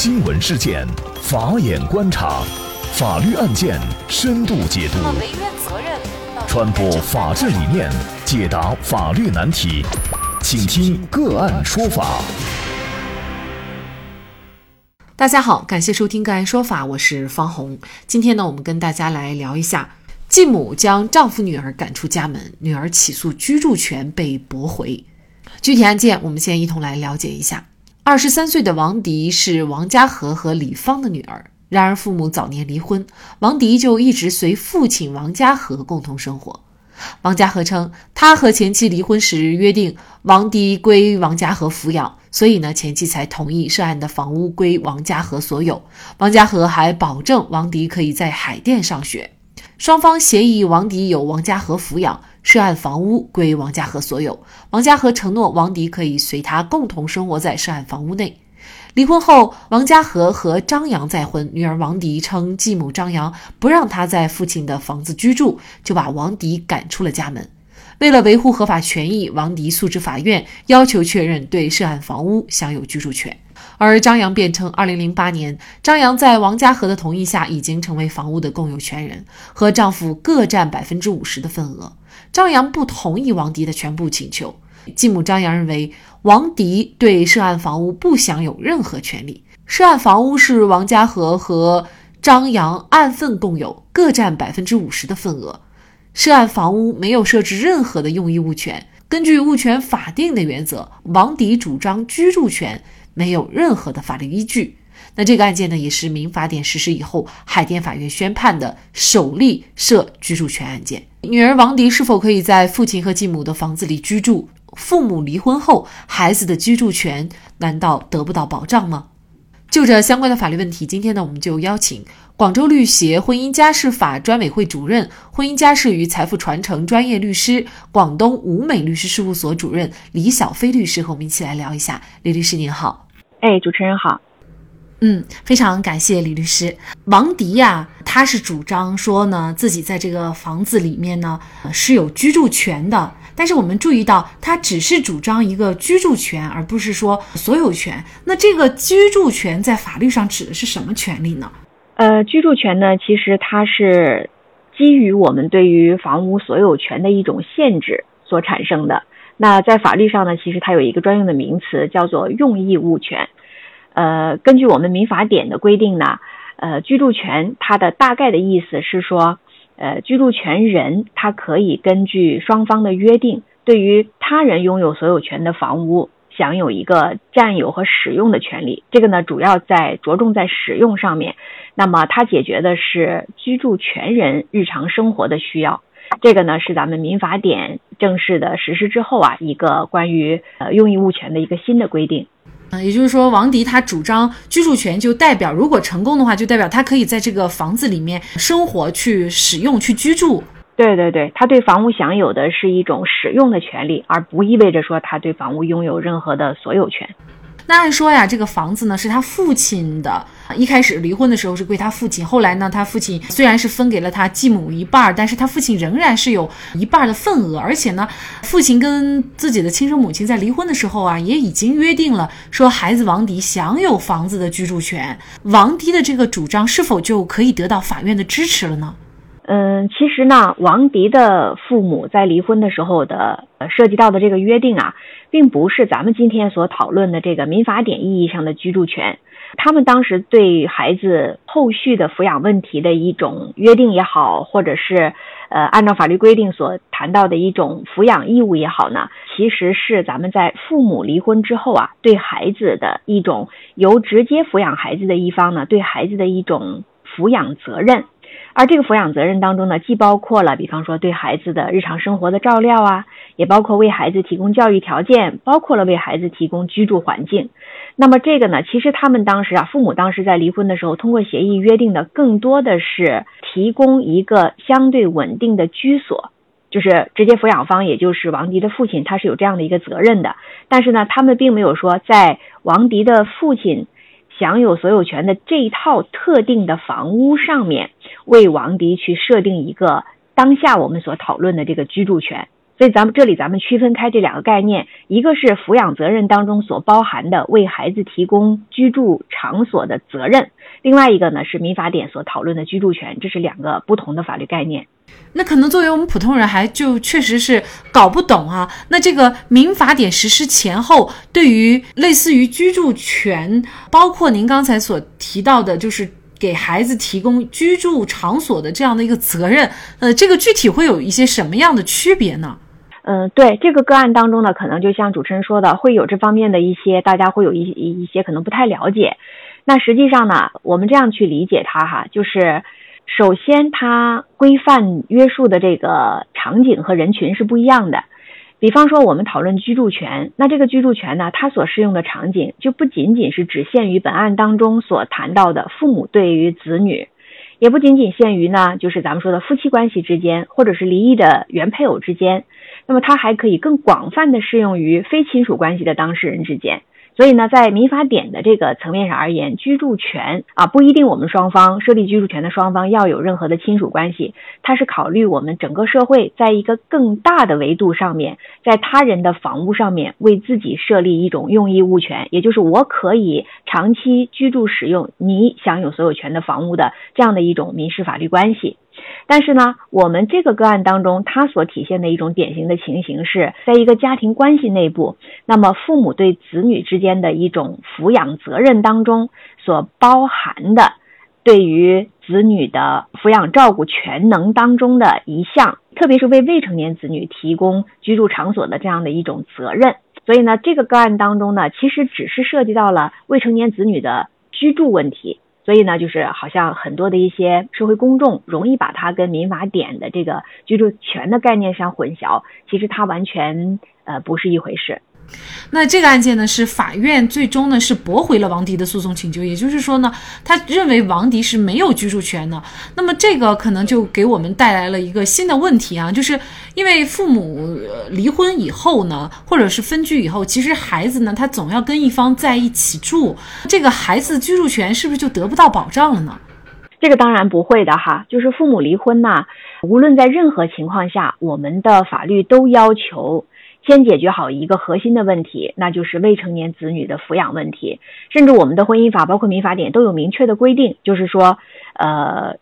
新闻事件，法眼观察，法律案件深度解读，传播法治理念，解答法律难题，请听个案说法。大家好，感谢收听个案说法，我是方红。今天呢，我们跟大家来聊一下，继母将丈夫女儿赶出家门，女儿起诉居住权被驳回。具体案件，我们先一同来了解一下。二十三岁的王迪是王家和和李芳的女儿，然而父母早年离婚，王迪就一直随父亲王家和共同生活。王家和称，他和前妻离婚时约定王迪归王家和抚养，所以呢，前妻才同意涉案的房屋归王家和所有。王家和还保证王迪可以在海淀上学，双方协议王迪由王家和抚养。涉案房屋归王家和所有，王家和承诺王迪可以随他共同生活在涉案房屋内。离婚后，王家和和张扬再婚，女儿王迪称继母张扬不让她在父亲的房子居住，就把王迪赶出了家门。为了维护合法权益，王迪诉至法院，要求确认对涉案房屋享有居住权。而张扬辩称，2008年，张扬在王家和的同意下，已经成为房屋的共有权人，和丈夫各占百分之五十的份额。张扬不同意王迪的全部请求。继母张扬认为，王迪对涉案房屋不享有任何权利。涉案房屋是王家和和张扬按份共有，各占百分之五十的份额。涉案房屋没有设置任何的用益物权。根据物权法定的原则，王迪主张居住权没有任何的法律依据。那这个案件呢，也是民法典实施以后，海淀法院宣判的首例涉居住权案件。女儿王迪是否可以在父亲和继母的房子里居住？父母离婚后，孩子的居住权难道得不到保障吗？就这相关的法律问题，今天呢，我们就邀请广州律协婚姻家事法专委会主任、婚姻家事与财富传承专业律师、广东吴美律师事务所主任李小飞律师和我们一起来聊一下。李律师您好，哎，主持人好。嗯，非常感谢李律师。王迪呀，他是主张说呢，自己在这个房子里面呢是有居住权的。但是我们注意到，他只是主张一个居住权，而不是说所有权。那这个居住权在法律上指的是什么权利呢？呃，居住权呢，其实它是基于我们对于房屋所有权的一种限制所产生的。那在法律上呢，其实它有一个专用的名词，叫做用益物权。呃，根据我们民法典的规定呢，呃，居住权它的大概的意思是说，呃，居住权人他可以根据双方的约定，对于他人拥有所有权的房屋享有一个占有和使用的权利。这个呢，主要在着重在使用上面。那么，它解决的是居住权人日常生活的需要。这个呢，是咱们民法典正式的实施之后啊，一个关于呃用益物权的一个新的规定。嗯，也就是说，王迪他主张居住权，就代表如果成功的话，就代表他可以在这个房子里面生活、去使用、去居住。对对对，他对房屋享有的是一种使用的权利，而不意味着说他对房屋拥有任何的所有权。那按说呀，这个房子呢是他父亲的，一开始离婚的时候是归他父亲，后来呢，他父亲虽然是分给了他继母一半，但是他父亲仍然是有一半的份额，而且呢，父亲跟自己的亲生母亲在离婚的时候啊，也已经约定了，说孩子王迪享有房子的居住权。王迪的这个主张是否就可以得到法院的支持了呢？嗯，其实呢，王迪的父母在离婚的时候的呃涉及到的这个约定啊，并不是咱们今天所讨论的这个民法典意义上的居住权。他们当时对孩子后续的抚养问题的一种约定也好，或者是呃按照法律规定所谈到的一种抚养义务也好呢，其实是咱们在父母离婚之后啊，对孩子的一种由直接抚养孩子的一方呢，对孩子的一种抚养责任。而这个抚养责任当中呢，既包括了，比方说对孩子的日常生活的照料啊，也包括为孩子提供教育条件，包括了为孩子提供居住环境。那么这个呢，其实他们当时啊，父母当时在离婚的时候，通过协议约定的更多的是提供一个相对稳定的居所，就是直接抚养方，也就是王迪的父亲，他是有这样的一个责任的。但是呢，他们并没有说在王迪的父亲。享有所有权的这一套特定的房屋上面，为王迪去设定一个当下我们所讨论的这个居住权。所以咱们这里咱们区分开这两个概念，一个是抚养责任当中所包含的为孩子提供居住场所的责任，另外一个呢是民法典所讨论的居住权，这是两个不同的法律概念。那可能作为我们普通人还就确实是搞不懂啊。那这个民法典实施前后，对于类似于居住权，包括您刚才所提到的，就是给孩子提供居住场所的这样的一个责任，呃，这个具体会有一些什么样的区别呢？嗯，对这个个案当中呢，可能就像主持人说的，会有这方面的一些，大家会有一一些可能不太了解。那实际上呢，我们这样去理解它哈，就是首先它规范约束的这个场景和人群是不一样的。比方说，我们讨论居住权，那这个居住权呢，它所适用的场景就不仅仅是只限于本案当中所谈到的父母对于子女，也不仅仅限于呢，就是咱们说的夫妻关系之间，或者是离异的原配偶之间。那么它还可以更广泛的适用于非亲属关系的当事人之间，所以呢，在民法典的这个层面上而言，居住权啊不一定我们双方设立居住权的双方要有任何的亲属关系，它是考虑我们整个社会在一个更大的维度上面，在他人的房屋上面为自己设立一种用益物权，也就是我可以长期居住使用你享有所有权的房屋的这样的一种民事法律关系。但是呢，我们这个个案当中，它所体现的一种典型的情形是，在一个家庭关系内部，那么父母对子女之间的一种抚养责任当中所包含的，对于子女的抚养照顾全能当中的一项，特别是为未成年子女提供居住场所的这样的一种责任。所以呢，这个个案当中呢，其实只是涉及到了未成年子女的居住问题。所以呢，就是好像很多的一些社会公众容易把它跟民法典的这个居住权的概念上混淆，其实它完全呃不是一回事。那这个案件呢，是法院最终呢是驳回了王迪的诉讼请求，也就是说呢，他认为王迪是没有居住权的。那么这个可能就给我们带来了一个新的问题啊，就是因为父母离婚以后呢，或者是分居以后，其实孩子呢他总要跟一方在一起住，这个孩子居住权是不是就得不到保障了呢？这个当然不会的哈，就是父母离婚呢，无论在任何情况下，我们的法律都要求。先解决好一个核心的问题，那就是未成年子女的抚养问题。甚至我们的婚姻法，包括民法典都有明确的规定，就是说，呃，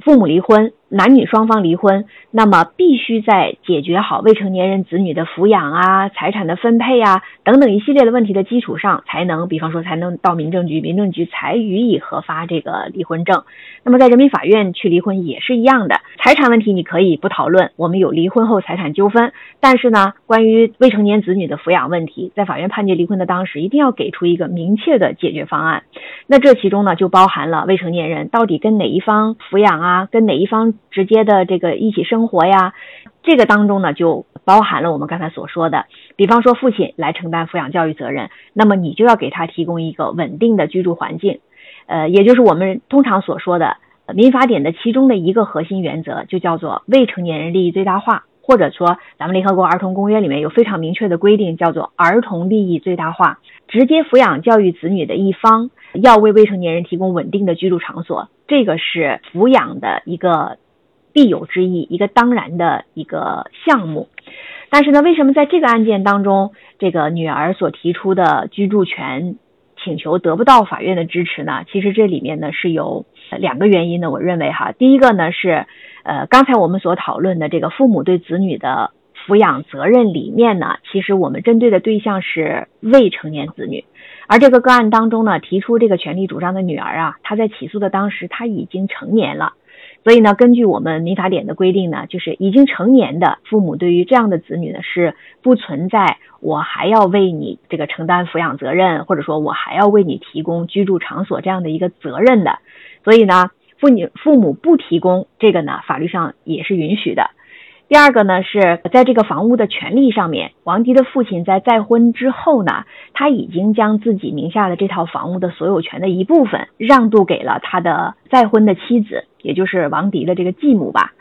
父母离婚。男女双方离婚，那么必须在解决好未成年人子女的抚养啊、财产的分配啊等等一系列的问题的基础上，才能，比方说才能到民政局，民政局才予以核发这个离婚证。那么在人民法院去离婚也是一样的，财产问题你可以不讨论，我们有离婚后财产纠纷，但是呢，关于未成年子女的抚养问题，在法院判决离婚的当时，一定要给出一个明确的解决方案。那这其中呢，就包含了未成年人到底跟哪一方抚养啊，跟哪一方。直接的这个一起生活呀，这个当中呢就包含了我们刚才所说的，比方说父亲来承担抚养教育责任，那么你就要给他提供一个稳定的居住环境，呃，也就是我们通常所说的民法典的其中的一个核心原则，就叫做未成年人利益最大化，或者说咱们联合国儿童公约里面有非常明确的规定，叫做儿童利益最大化，直接抚养教育子女的一方要为未成年人提供稳定的居住场所，这个是抚养的一个。必有之义，一个当然的一个项目。但是呢，为什么在这个案件当中，这个女儿所提出的居住权请求得不到法院的支持呢？其实这里面呢是有两个原因的。我认为哈，第一个呢是，呃，刚才我们所讨论的这个父母对子女的抚养责任里面呢，其实我们针对的对象是未成年子女，而这个个案当中呢，提出这个权利主张的女儿啊，她在起诉的当时她已经成年了。所以呢，根据我们民法典的规定呢，就是已经成年的父母对于这样的子女呢，是不存在我还要为你这个承担抚养责任，或者说我还要为你提供居住场所这样的一个责任的。所以呢，父女父母不提供这个呢，法律上也是允许的。第二个呢，是在这个房屋的权利上面，王迪的父亲在再婚之后呢，他已经将自己名下的这套房屋的所有权的一部分让渡给了他的再婚的妻子，也就是王迪的这个继母吧。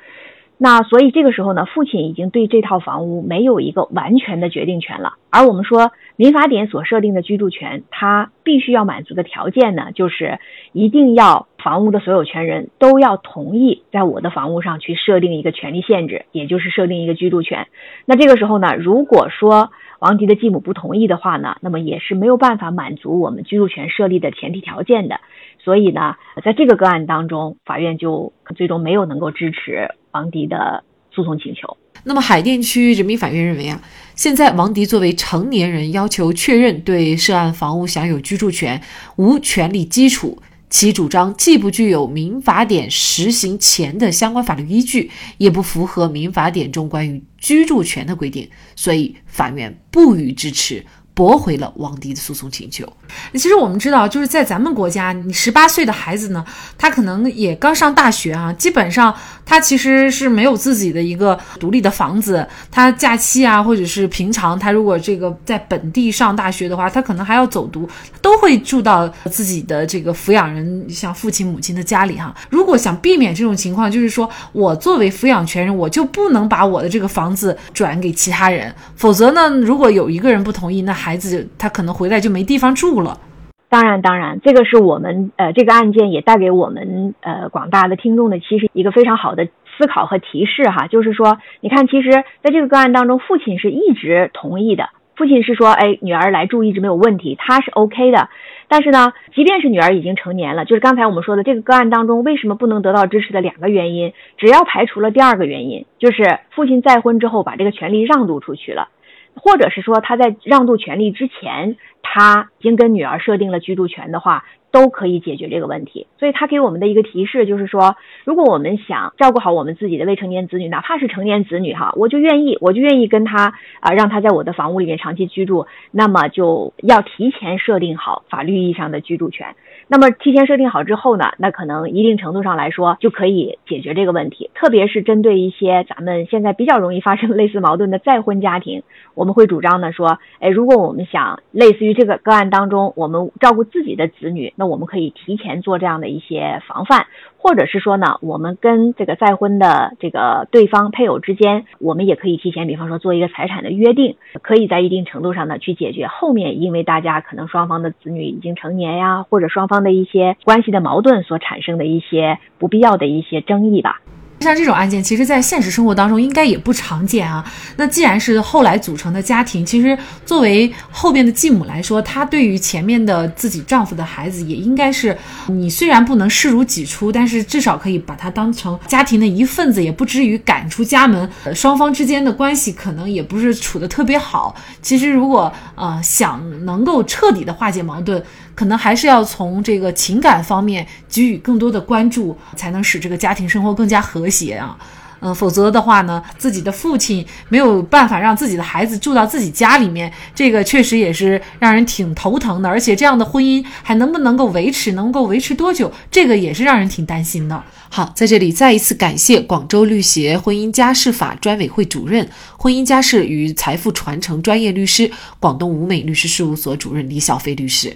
那所以这个时候呢，父亲已经对这套房屋没有一个完全的决定权了。而我们说民法典所设定的居住权，它必须要满足的条件呢，就是一定要房屋的所有权人都要同意在我的房屋上去设定一个权利限制，也就是设定一个居住权。那这个时候呢，如果说王迪的继母不同意的话呢，那么也是没有办法满足我们居住权设立的前提条件的。所以呢，在这个个案当中，法院就最终没有能够支持王迪的诉讼请求。那么，海淀区人民法院认为啊，现在王迪作为成年人，要求确认对涉案房屋享有居住权无权利基础。其主张既不具有民法典实行前的相关法律依据，也不符合民法典中关于居住权的规定，所以法院不予支持。驳回了王迪的诉讼请求。其实我们知道，就是在咱们国家，你十八岁的孩子呢，他可能也刚上大学啊，基本上他其实是没有自己的一个独立的房子。他假期啊，或者是平常，他如果这个在本地上大学的话，他可能还要走读，都会住到自己的这个抚养人，像父亲母亲的家里哈。如果想避免这种情况，就是说我作为抚养权人，我就不能把我的这个房子转给其他人，否则呢，如果有一个人不同意，那孩子他可能回来就没地方住了。当然，当然，这个是我们呃这个案件也带给我们呃广大的听众的，其实一个非常好的思考和提示哈，就是说，你看，其实在这个个案当中，父亲是一直同意的，父亲是说，哎，女儿来住一直没有问题，他是 OK 的。但是呢，即便是女儿已经成年了，就是刚才我们说的这个个案当中，为什么不能得到支持的两个原因，只要排除了第二个原因，就是父亲再婚之后把这个权利让渡出去了。或者是说他在让渡权利之前，他已经跟女儿设定了居住权的话。都可以解决这个问题，所以他给我们的一个提示就是说，如果我们想照顾好我们自己的未成年子女，哪怕是成年子女哈，我就愿意，我就愿意跟他啊，让他在我的房屋里面长期居住，那么就要提前设定好法律意义上的居住权。那么提前设定好之后呢，那可能一定程度上来说就可以解决这个问题，特别是针对一些咱们现在比较容易发生类似矛盾的再婚家庭，我们会主张呢说，哎，如果我们想类似于这个个案当中，我们照顾自己的子女。那我们可以提前做这样的一些防范，或者是说呢，我们跟这个再婚的这个对方配偶之间，我们也可以提前，比方说做一个财产的约定，可以在一定程度上呢去解决后面因为大家可能双方的子女已经成年呀，或者双方方的一些关系的矛盾所产生的一些不必要的一些争议吧。像这种案件，其实，在现实生活当中应该也不常见啊。那既然是后来组成的家庭，其实作为后边的继母来说，她对于前面的自己丈夫的孩子，也应该是你虽然不能视如己出，但是至少可以把他当成家庭的一份子，也不至于赶出家门。双方之间的关系可能也不是处的特别好。其实，如果呃想能够彻底的化解矛盾，可能还是要从这个情感方面给予更多的关注，才能使这个家庭生活更加和谐啊。嗯，否则的话呢，自己的父亲没有办法让自己的孩子住到自己家里面，这个确实也是让人挺头疼的。而且这样的婚姻还能不能够维持，能够维持多久，这个也是让人挺担心的。好，在这里再一次感谢广州律协婚姻家事法专委会主任、婚姻家事与财富传承专业律师、广东吴美律师事务所主任李小飞律师。